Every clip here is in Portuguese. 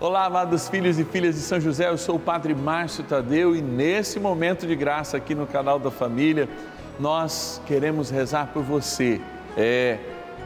Olá, amados filhos e filhas de São José, eu sou o Padre Márcio Tadeu e nesse momento de graça aqui no canal da Família, nós queremos rezar por você. É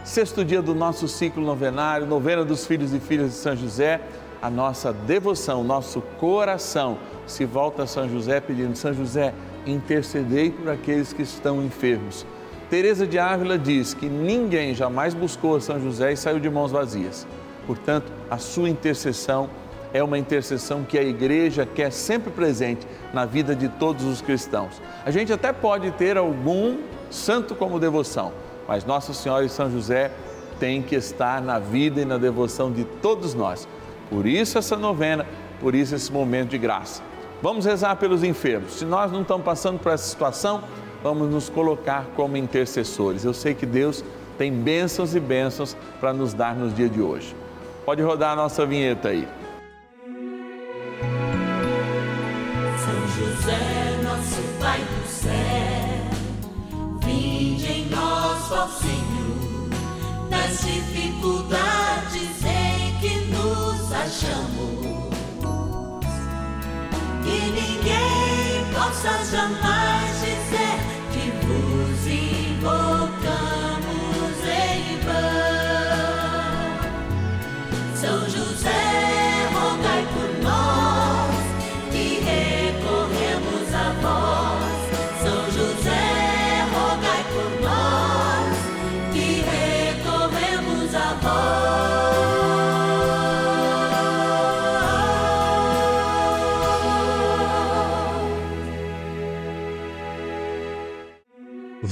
sexto dia do nosso ciclo novenário, novena dos filhos e filhas de São José, a nossa devoção, nosso coração se volta a São José pedindo: São José, intercedei por aqueles que estão enfermos. Teresa de Ávila diz que ninguém jamais buscou a São José e saiu de mãos vazias. Portanto, a sua intercessão é uma intercessão que a igreja quer sempre presente na vida de todos os cristãos. A gente até pode ter algum santo como devoção, mas Nossa Senhora e São José têm que estar na vida e na devoção de todos nós. Por isso essa novena, por isso esse momento de graça. Vamos rezar pelos enfermos. Se nós não estamos passando por essa situação, vamos nos colocar como intercessores. Eu sei que Deus tem bênçãos e bênçãos para nos dar nos dias de hoje. Pode rodar a nossa vinheta aí. São José, nosso Pai do céu, vinde em nós, ó Senhor, nas dificuldades em que nos achamos. Que ninguém possa jamais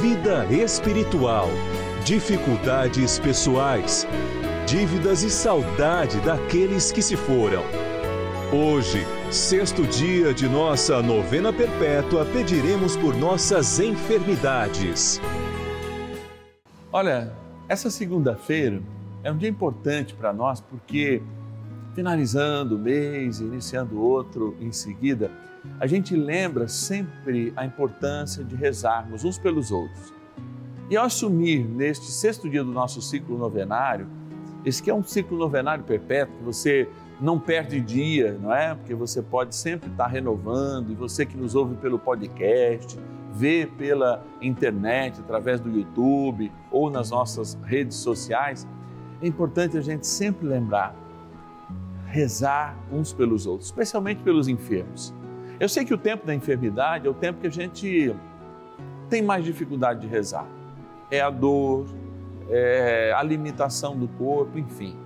vida espiritual, dificuldades pessoais dívidas e saudade daqueles que se foram. Hoje, sexto dia de nossa novena perpétua, pediremos por nossas enfermidades. Olha, essa segunda-feira é um dia importante para nós porque, finalizando o mês, iniciando outro em seguida, a gente lembra sempre a importância de rezarmos uns pelos outros. E ao assumir neste sexto dia do nosso ciclo novenário, esse que é um ciclo novenário perpétuo, que você não perde dia, não é? Porque você pode sempre estar renovando, e você que nos ouve pelo podcast, vê pela internet, através do YouTube ou nas nossas redes sociais, é importante a gente sempre lembrar, rezar uns pelos outros, especialmente pelos enfermos. Eu sei que o tempo da enfermidade é o tempo que a gente tem mais dificuldade de rezar. É a dor, é, a limitação do corpo, enfim.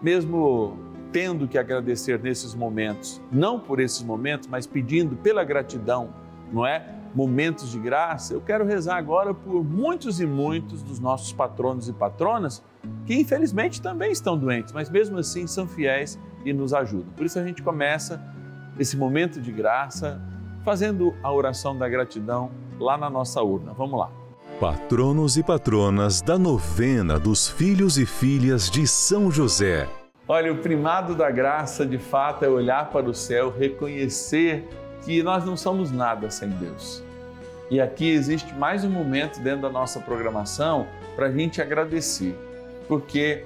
Mesmo tendo que agradecer nesses momentos, não por esses momentos, mas pedindo pela gratidão, não é? Momentos de graça, eu quero rezar agora por muitos e muitos dos nossos patronos e patronas que infelizmente também estão doentes, mas mesmo assim são fiéis e nos ajudam. Por isso a gente começa esse momento de graça fazendo a oração da gratidão lá na nossa urna. Vamos lá. Patronos e patronas da novena dos filhos e filhas de São José. Olha, o primado da graça de fato é olhar para o céu, reconhecer que nós não somos nada sem Deus. E aqui existe mais um momento dentro da nossa programação para a gente agradecer, porque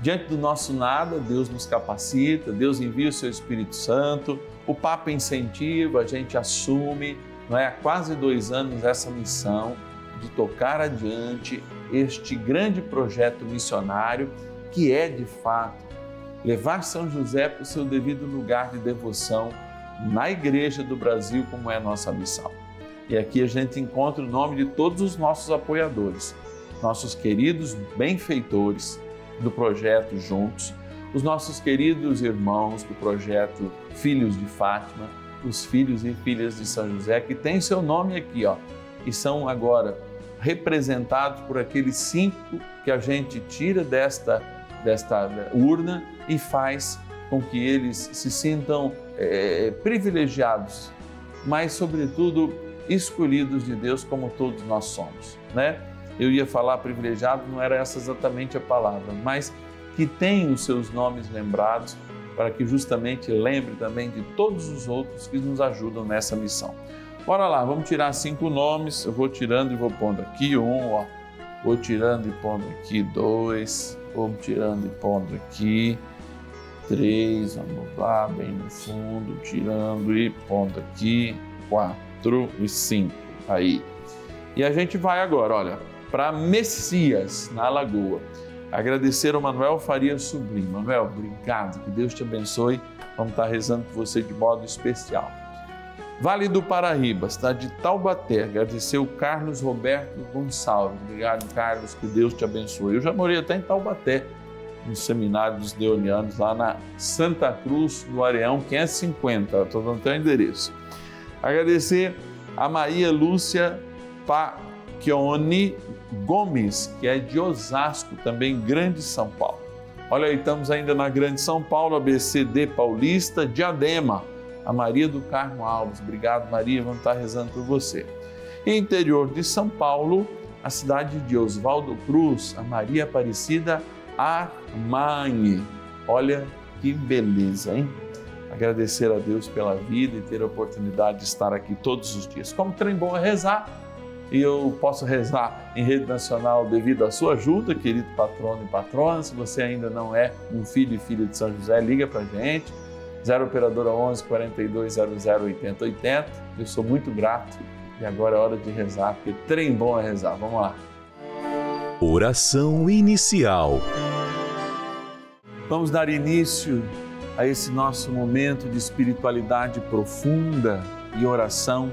diante do nosso nada, Deus nos capacita, Deus envia o seu Espírito Santo, o Papa incentiva, a gente assume, não é? há quase dois anos essa missão de tocar adiante este grande projeto missionário que é, de fato, levar São José para o seu devido lugar de devoção na Igreja do Brasil, como é a nossa missão. E aqui a gente encontra o nome de todos os nossos apoiadores, nossos queridos benfeitores do projeto Juntos, os nossos queridos irmãos do projeto Filhos de Fátima, os filhos e filhas de São José, que tem seu nome aqui, ó, e são agora representados por aqueles cinco que a gente tira desta, desta urna e faz com que eles se sintam é, privilegiados, mas, sobretudo, escolhidos de Deus como todos nós somos, né? Eu ia falar privilegiado, não era essa exatamente a palavra, mas que tem os seus nomes lembrados para que justamente lembre também de todos os outros que nos ajudam nessa missão. Bora lá, vamos tirar cinco nomes. Eu vou tirando e vou pondo aqui um, ó. Vou tirando e pondo aqui dois. Vou tirando e pondo aqui três. Vamos lá, bem no fundo, tirando e pondo aqui quatro e cinco. Aí. E a gente vai agora, olha, para Messias na Lagoa. Agradecer ao Manuel Faria Sobrinho. Manuel, obrigado, que Deus te abençoe. Vamos estar rezando por você de modo especial. Vale do Paraíba, está de Taubaté. Agradecer o Carlos Roberto Gonçalves. Obrigado, Carlos, que Deus te abençoe. Eu já morei até em Taubaté, no seminário dos Deonianos, lá na Santa Cruz, do Areão 550. Estou dando até o endereço. Agradecer a Maria Lúcia Pacchioni Gomes, que é de Osasco, também Grande São Paulo. Olha aí, estamos ainda na Grande São Paulo, ABCD Paulista, Diadema a Maria do Carmo Alves. Obrigado, Maria, vamos estar rezando por você. Interior de São Paulo, a cidade de Oswaldo Cruz, a Maria Aparecida Armani. Olha que beleza, hein? Agradecer a Deus pela vida e ter a oportunidade de estar aqui todos os dias. Como trem bom é rezar, e eu posso rezar em rede nacional devido à sua ajuda, querido patrono e patrona. Se você ainda não é um filho e filha de São José, liga para gente 0 Operadora 11 42 00 80 80. Eu sou muito grato e agora é hora de rezar, porque trem bom é rezar. Vamos lá. Oração inicial. Vamos dar início a esse nosso momento de espiritualidade profunda e oração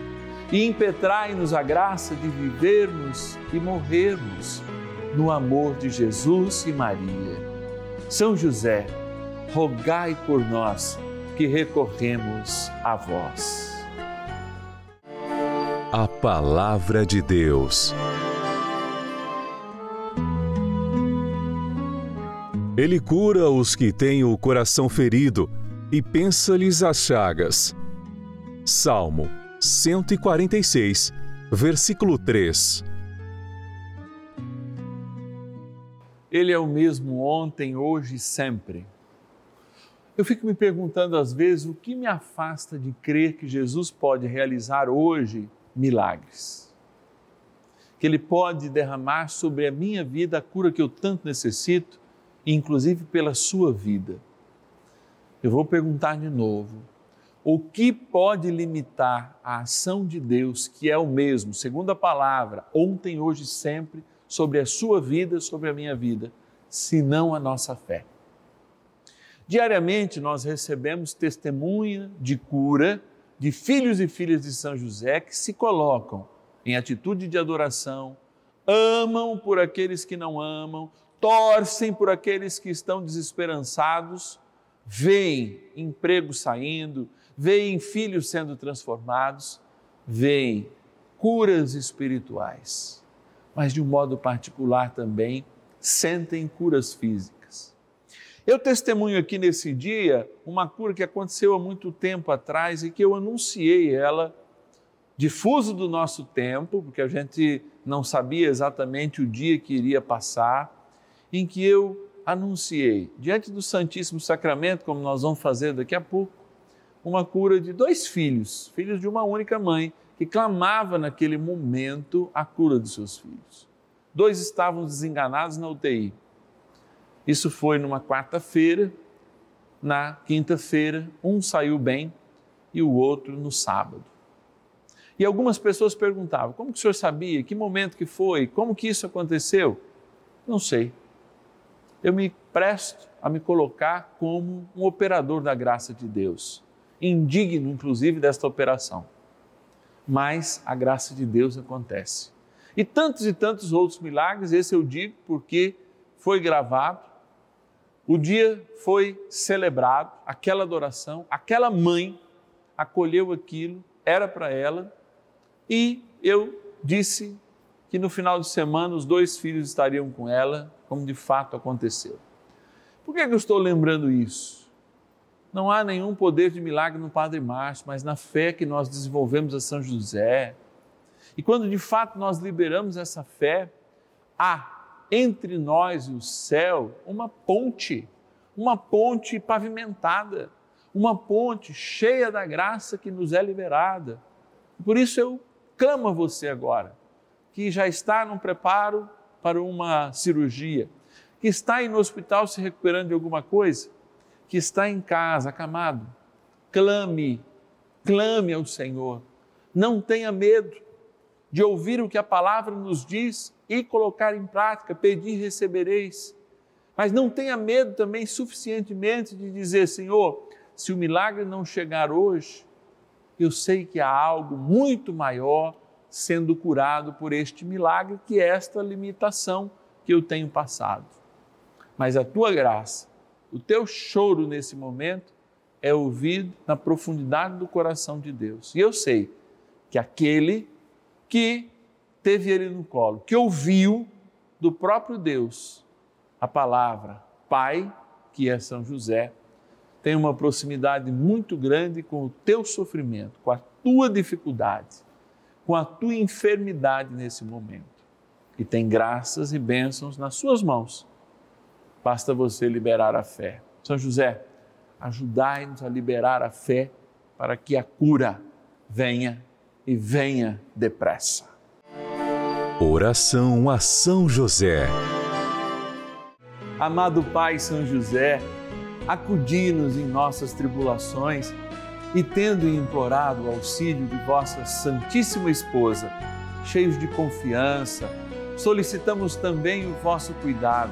e impetrai-nos a graça de vivermos e morrermos no amor de Jesus e Maria. São José, rogai por nós que recorremos a vós. A Palavra de Deus. Ele cura os que têm o coração ferido e pensa-lhes as chagas. Salmo 146, versículo 3. Ele é o mesmo ontem, hoje e sempre eu fico me perguntando às vezes o que me afasta de crer que Jesus pode realizar hoje milagres. Que Ele pode derramar sobre a minha vida a cura que eu tanto necessito, inclusive pela sua vida. Eu vou perguntar de novo: O que pode limitar a ação de Deus, que é o mesmo, segundo a palavra, ontem, hoje e sempre, sobre a sua vida, sobre a minha vida, senão a nossa fé? Diariamente nós recebemos testemunha de cura de filhos e filhas de São José que se colocam em atitude de adoração, amam por aqueles que não amam, torcem por aqueles que estão desesperançados, veem emprego saindo, veem filhos sendo transformados, veem curas espirituais, mas de um modo particular também sentem curas físicas. Eu testemunho aqui nesse dia uma cura que aconteceu há muito tempo atrás e que eu anunciei ela difuso do nosso tempo, porque a gente não sabia exatamente o dia que iria passar, em que eu anunciei diante do Santíssimo Sacramento, como nós vamos fazer daqui a pouco, uma cura de dois filhos, filhos de uma única mãe, que clamava naquele momento a cura dos seus filhos. Dois estavam desenganados na UTI. Isso foi numa quarta-feira. Na quinta-feira, um saiu bem e o outro no sábado. E algumas pessoas perguntavam: como que o senhor sabia? Que momento que foi? Como que isso aconteceu? Não sei. Eu me presto a me colocar como um operador da graça de Deus indigno, inclusive, desta operação. Mas a graça de Deus acontece. E tantos e tantos outros milagres, esse eu digo porque foi gravado, o dia foi celebrado, aquela adoração, aquela mãe acolheu aquilo, era para ela, e eu disse que no final de semana os dois filhos estariam com ela, como de fato aconteceu. Por que, é que eu estou lembrando isso? Não há nenhum poder de milagre no Padre Márcio, mas na fé que nós desenvolvemos a São José. E quando de fato nós liberamos essa fé, há entre nós e o céu uma ponte, uma ponte pavimentada, uma ponte cheia da graça que nos é liberada. Por isso eu clamo a você agora, que já está num preparo para uma cirurgia, que está aí no hospital se recuperando de alguma coisa que está em casa, acamado, clame, clame ao Senhor. Não tenha medo de ouvir o que a palavra nos diz e colocar em prática, pedir recebereis. Mas não tenha medo também suficientemente de dizer, Senhor, se o milagre não chegar hoje, eu sei que há algo muito maior sendo curado por este milagre, que é esta limitação que eu tenho passado. Mas a tua graça o teu choro nesse momento é ouvido na profundidade do coração de Deus. E eu sei que aquele que teve ele no colo, que ouviu do próprio Deus a palavra Pai, que é São José, tem uma proximidade muito grande com o teu sofrimento, com a tua dificuldade, com a tua enfermidade nesse momento. E tem graças e bênçãos nas suas mãos Basta você liberar a fé. São José, ajudai-nos a liberar a fé para que a cura venha e venha depressa. Oração a São José. Amado Pai São José, acudi-nos em nossas tribulações e, tendo implorado o auxílio de vossa Santíssima Esposa, cheios de confiança, solicitamos também o vosso cuidado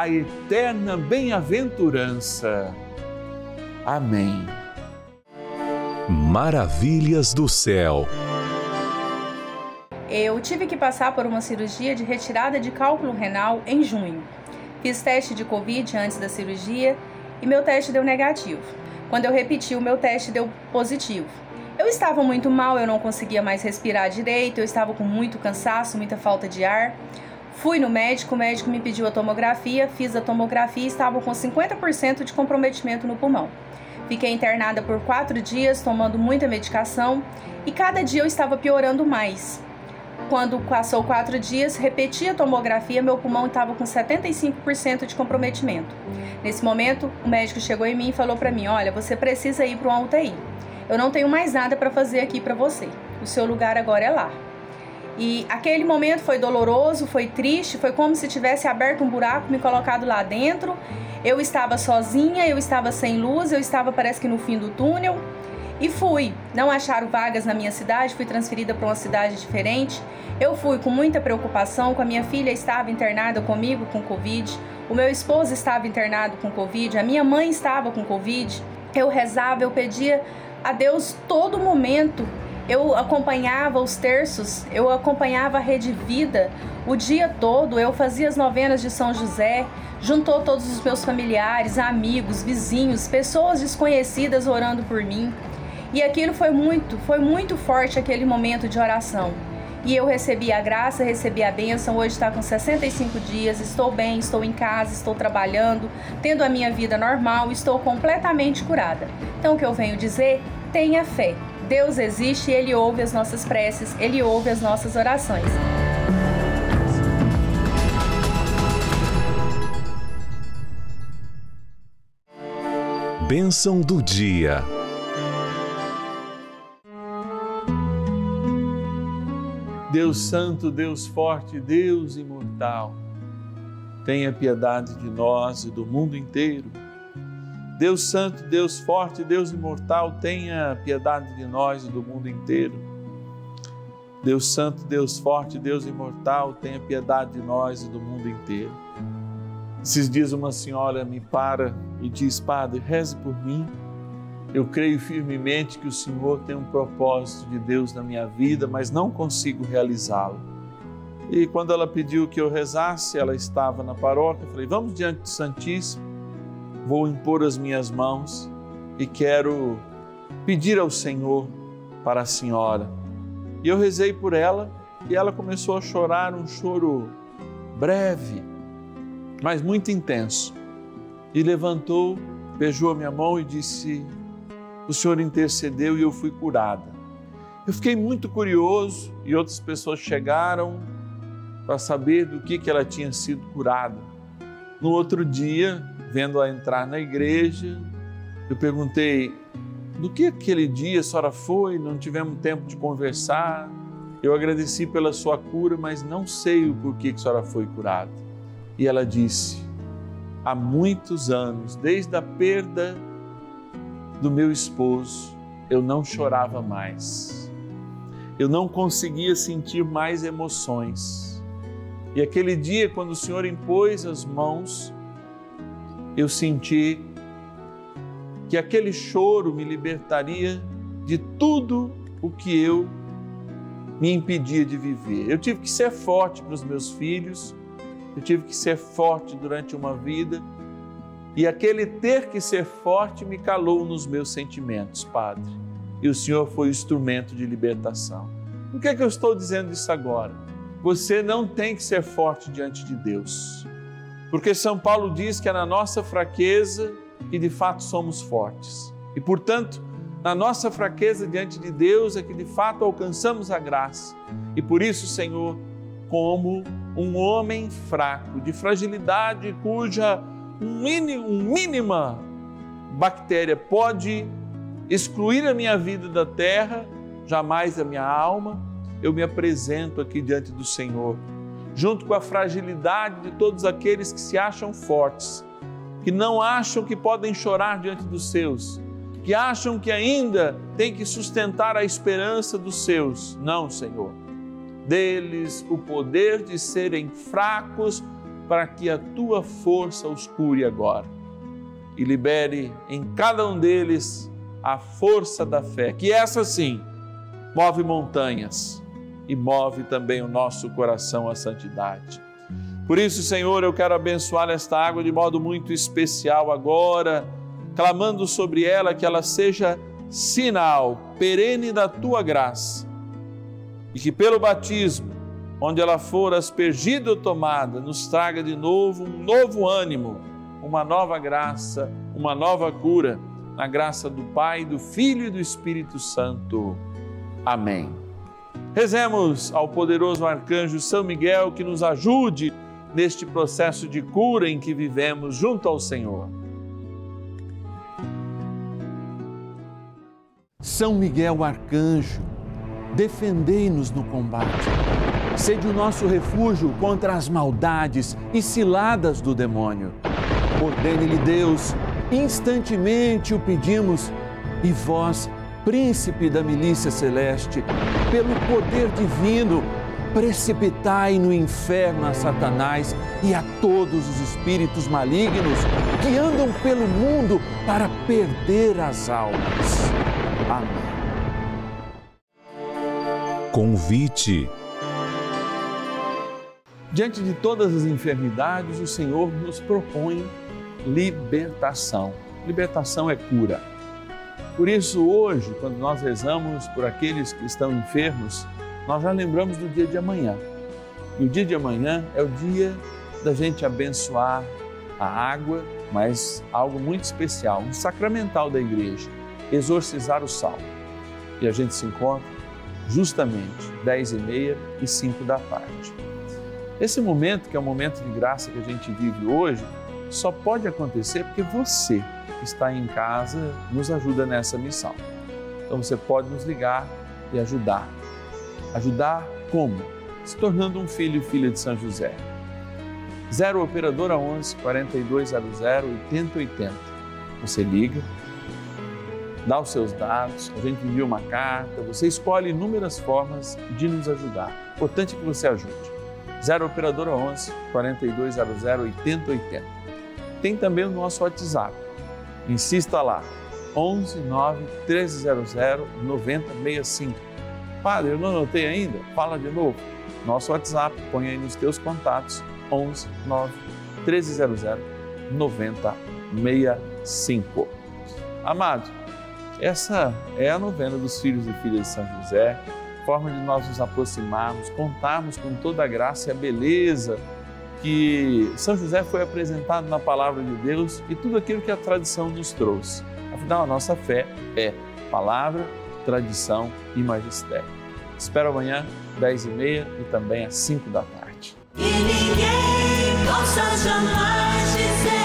a eterna bem-aventurança. Amém. Maravilhas do céu. Eu tive que passar por uma cirurgia de retirada de cálculo renal em junho. Fiz teste de Covid antes da cirurgia e meu teste deu negativo. Quando eu repeti, o meu teste deu positivo. Eu estava muito mal, eu não conseguia mais respirar direito, eu estava com muito cansaço, muita falta de ar. Fui no médico, o médico me pediu a tomografia, fiz a tomografia e estava com 50% de comprometimento no pulmão. Fiquei internada por quatro dias, tomando muita medicação e cada dia eu estava piorando mais. Quando passou quatro dias, repeti a tomografia, meu pulmão estava com 75% de comprometimento. Nesse momento, o médico chegou em mim e falou para mim: Olha, você precisa ir para uma UTI. Eu não tenho mais nada para fazer aqui para você. O seu lugar agora é lá. E aquele momento foi doloroso, foi triste, foi como se tivesse aberto um buraco, me colocado lá dentro. Eu estava sozinha, eu estava sem luz, eu estava parece que no fim do túnel. E fui. Não acharam vagas na minha cidade, fui transferida para uma cidade diferente. Eu fui com muita preocupação, com a minha filha estava internada comigo com Covid, o meu esposo estava internado com Covid, a minha mãe estava com Covid. Eu rezava, eu pedia a Deus todo momento eu acompanhava os terços, eu acompanhava a Rede Vida o dia todo, eu fazia as novenas de São José, juntou todos os meus familiares, amigos, vizinhos, pessoas desconhecidas orando por mim. E aquilo foi muito, foi muito forte aquele momento de oração. E eu recebi a graça, recebi a bênção. Hoje está com 65 dias, estou bem, estou em casa, estou trabalhando, tendo a minha vida normal, estou completamente curada. Então, o que eu venho dizer? Tenha fé. Deus existe e Ele ouve as nossas preces, Ele ouve as nossas orações. Bênção do dia. Deus Santo, Deus Forte, Deus Imortal, tenha piedade de nós e do mundo inteiro Deus Santo, Deus Forte, Deus Imortal, tenha piedade de nós e do mundo inteiro. Deus Santo, Deus Forte, Deus Imortal, tenha piedade de nós e do mundo inteiro. Esses dias uma senhora me para e diz, Padre, reze por mim. Eu creio firmemente que o Senhor tem um propósito de Deus na minha vida, mas não consigo realizá-lo. E quando ela pediu que eu rezasse, ela estava na paróquia, eu falei, vamos diante do Santíssimo vou impor as minhas mãos e quero pedir ao Senhor para a senhora. E eu rezei por ela e ela começou a chorar um choro breve, mas muito intenso. E levantou, beijou a minha mão e disse: O Senhor intercedeu e eu fui curada. Eu fiquei muito curioso e outras pessoas chegaram para saber do que, que ela tinha sido curada. No outro dia, vendo-a entrar na igreja, eu perguntei: do que aquele dia a senhora foi? Não tivemos tempo de conversar. Eu agradeci pela sua cura, mas não sei o porquê que a senhora foi curada. E ela disse: há muitos anos, desde a perda do meu esposo, eu não chorava mais. Eu não conseguia sentir mais emoções. E aquele dia, quando o Senhor impôs as mãos eu senti que aquele choro me libertaria de tudo o que eu me impedia de viver. Eu tive que ser forte para os meus filhos, eu tive que ser forte durante uma vida, e aquele ter que ser forte me calou nos meus sentimentos, Padre. E o Senhor foi o instrumento de libertação. Por que, é que eu estou dizendo isso agora? Você não tem que ser forte diante de Deus. Porque São Paulo diz que é na nossa fraqueza que de fato somos fortes. E portanto, na nossa fraqueza diante de Deus é que de fato alcançamos a graça. E por isso, Senhor, como um homem fraco, de fragilidade, cuja mínima bactéria pode excluir a minha vida da terra, jamais a minha alma, eu me apresento aqui diante do Senhor, junto com a fragilidade de todos aqueles que se acham fortes, que não acham que podem chorar diante dos seus, que acham que ainda tem que sustentar a esperança dos seus. Não, Senhor. Deles o poder de serem fracos para que a tua força os cure agora. E libere em cada um deles a força da fé, que essa sim move montanhas e move também o nosso coração à santidade. Por isso, Senhor, eu quero abençoar esta água de modo muito especial agora, clamando sobre ela que ela seja sinal perene da tua graça e que pelo batismo, onde ela for aspergida ou tomada, nos traga de novo um novo ânimo, uma nova graça, uma nova cura na graça do Pai, do Filho e do Espírito Santo. Amém. Rezemos ao poderoso arcanjo São Miguel que nos ajude neste processo de cura em que vivemos junto ao Senhor. São Miguel arcanjo, defendei-nos no combate. Sede o nosso refúgio contra as maldades e ciladas do demônio. Ordene-lhe Deus instantemente o pedimos, e vós, príncipe da milícia celeste, pelo poder divino, precipitai no inferno a Satanás e a todos os espíritos malignos que andam pelo mundo para perder as almas. Amém. Convite. Diante de todas as enfermidades, o Senhor nos propõe libertação. Libertação é cura. Por isso, hoje, quando nós rezamos por aqueles que estão enfermos, nós já lembramos do dia de amanhã. E o dia de amanhã é o dia da gente abençoar a água, mas algo muito especial, um sacramental da igreja, exorcizar o sal. E a gente se encontra justamente 10 e meia e 5 da tarde. Esse momento, que é o momento de graça que a gente vive hoje, só pode acontecer porque você que está em casa nos ajuda nessa missão. Então você pode nos ligar e ajudar. Ajudar como? Se tornando um filho e filha de São José. 0 Operadora 11 4200 8080. Você liga, dá os seus dados, a gente envia uma carta, você escolhe inúmeras formas de nos ajudar. Importante que você ajude. 0 Operadora 11 4200 8080 tem também o nosso WhatsApp. Insista lá, 11 9 1300 9065. Padre, eu não anotei ainda? Fala de novo. Nosso WhatsApp, põe aí nos teus contatos, 11 9 1300 9065. Amado, essa é a novena dos filhos e filhas de São José, forma de nós nos aproximarmos, contarmos com toda a graça e a beleza que São José foi apresentado na palavra de Deus e tudo aquilo que a tradição nos trouxe. Afinal, a nossa fé é palavra, tradição e magistério. Espero amanhã, 10 e meia e também às 5 da tarde. E ninguém possa jamais dizer